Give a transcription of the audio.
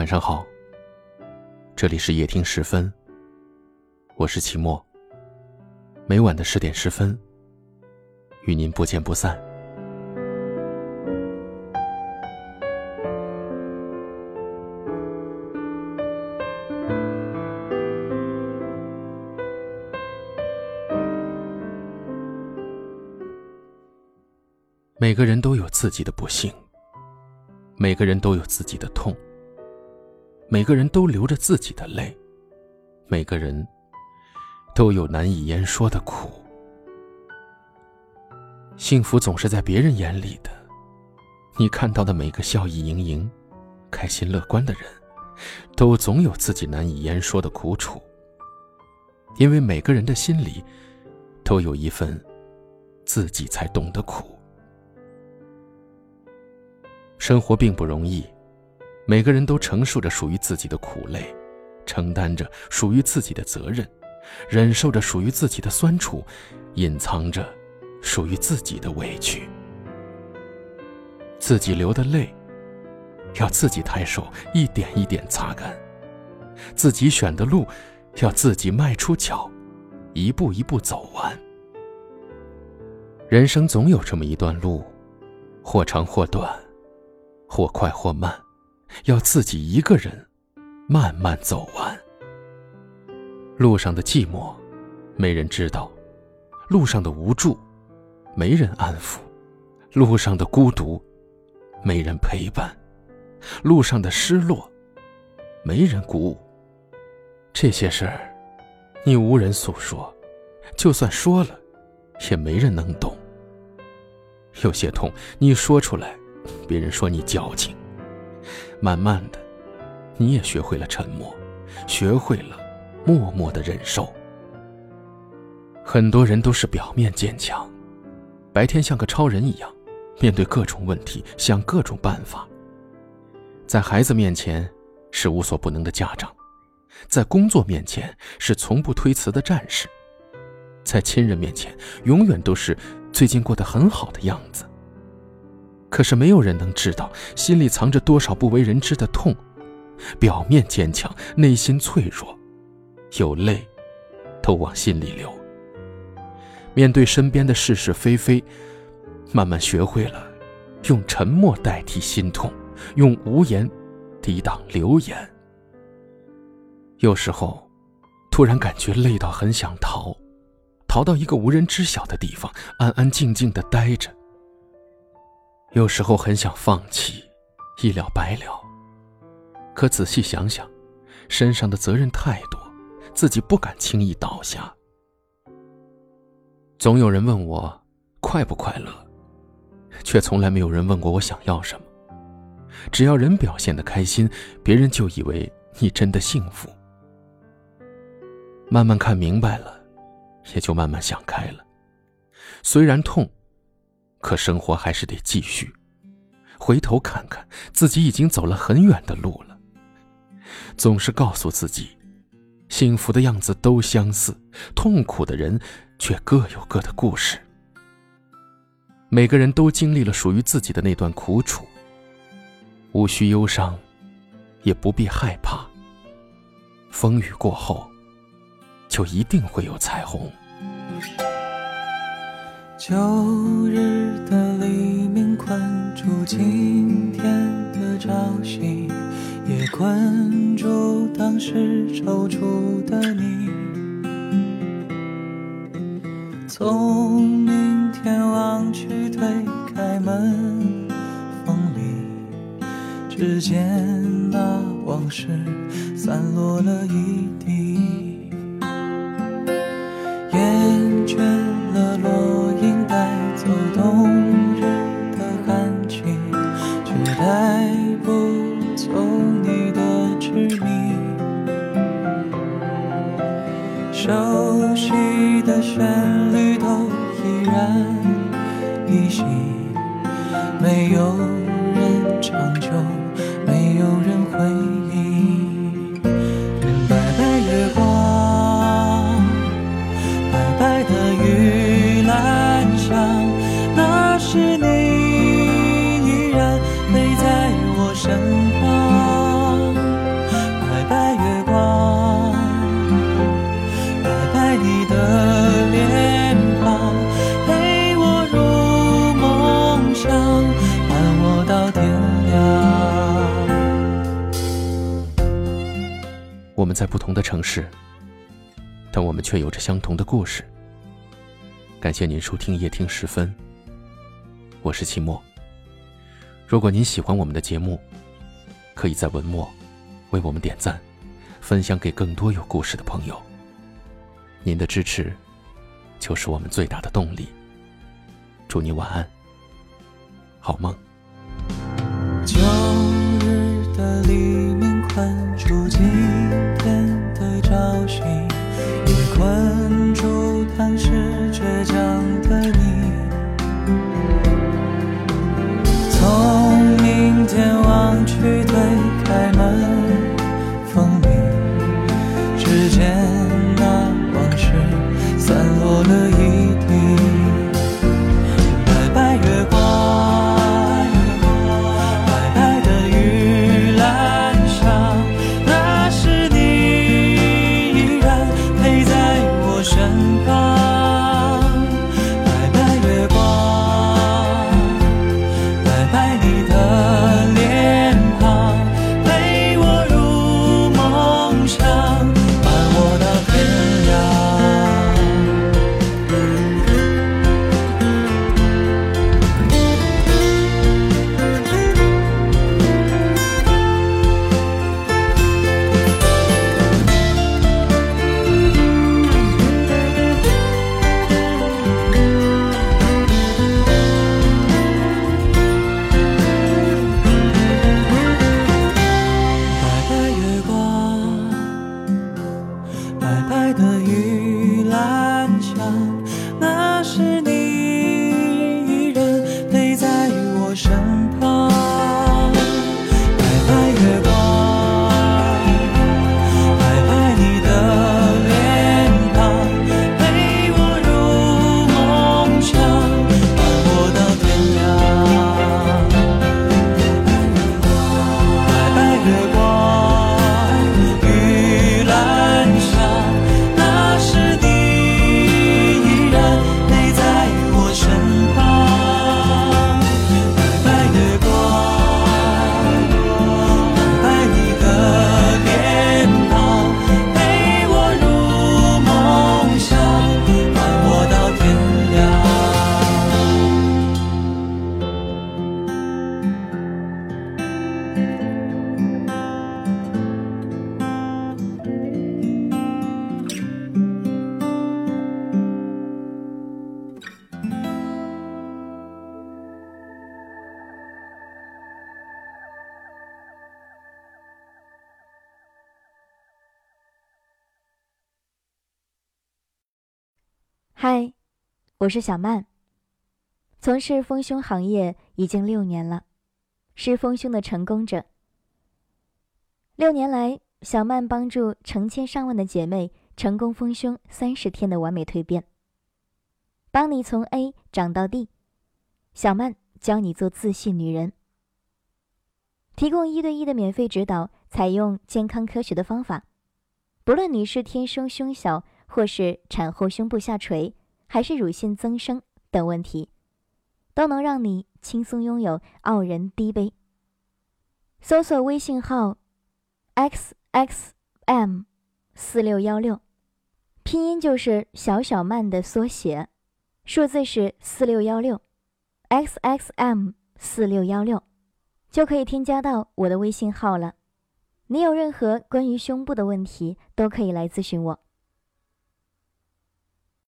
晚上好，这里是夜听十分，我是齐墨。每晚的十点十分，与您不见不散。每个人都有自己的不幸，每个人都有自己的痛，每个人都流着自己的泪，每个人都有难以言说的苦。幸福总是在别人眼里的，你看到的每个笑意盈盈、开心乐观的人，都总有自己难以言说的苦楚。因为每个人的心里，都有一份自己才懂的苦。生活并不容易，每个人都承受着属于自己的苦累，承担着属于自己的责任，忍受着属于自己的酸楚，隐藏着属于自己的委屈。自己流的泪，要自己抬手一点一点擦干；自己选的路，要自己迈出脚，一步一步走完。人生总有这么一段路，或长或短。或快或慢，要自己一个人慢慢走完。路上的寂寞，没人知道；路上的无助，没人安抚；路上的孤独，没人陪伴；路上的失落，没人鼓舞。这些事儿，你无人诉说，就算说了，也没人能懂。有些痛，你说出来。别人说你矫情，慢慢的，你也学会了沉默，学会了默默的忍受。很多人都是表面坚强，白天像个超人一样，面对各种问题想各种办法。在孩子面前是无所不能的家长，在工作面前是从不推辞的战士，在亲人面前永远都是最近过得很好的样子。可是没有人能知道心里藏着多少不为人知的痛，表面坚强，内心脆弱，有泪都往心里流。面对身边的是是非非，慢慢学会了用沉默代替心痛，用无言抵挡流言。有时候，突然感觉累到很想逃，逃到一个无人知晓的地方，安安静静的待着。有时候很想放弃，一了百了。可仔细想想，身上的责任太多，自己不敢轻易倒下。总有人问我快不快乐，却从来没有人问过我想要什么。只要人表现的开心，别人就以为你真的幸福。慢慢看明白了，也就慢慢想开了。虽然痛。可生活还是得继续。回头看看，自己已经走了很远的路了。总是告诉自己，幸福的样子都相似，痛苦的人却各有各的故事。每个人都经历了属于自己的那段苦楚，无需忧伤，也不必害怕。风雨过后，就一定会有彩虹。旧日的黎明困住今天的朝夕，也困住当时踌躇的你。从明天望去，推开门，风里，只见那往事散落了一地，的旋律都依然依稀，没有人长久，没有人回忆。白白月光，白白的玉兰香，那是你们在不同的城市，但我们却有着相同的故事。感谢您收听夜听时分，我是期末。如果您喜欢我们的节目，可以在文末为我们点赞，分享给更多有故事的朋友。您的支持就是我们最大的动力。祝你晚安，好梦。旧日的黎明困住今嗨，我是小曼。从事丰胸行业已经六年了，是丰胸的成功者。六年来，小曼帮助成千上万的姐妹成功丰胸三十天的完美蜕变，帮你从 A 长到 D。小曼教你做自信女人，提供一对一的免费指导，采用健康科学的方法。不论你是天生胸小，或是产后胸部下垂，还是乳腺增生等问题，都能让你轻松拥有傲人低杯。搜索微信号 x x m 四六幺六，拼音就是小小曼的缩写，数字是四六幺六，x x m 四六幺六，就可以添加到我的微信号了。你有任何关于胸部的问题，都可以来咨询我。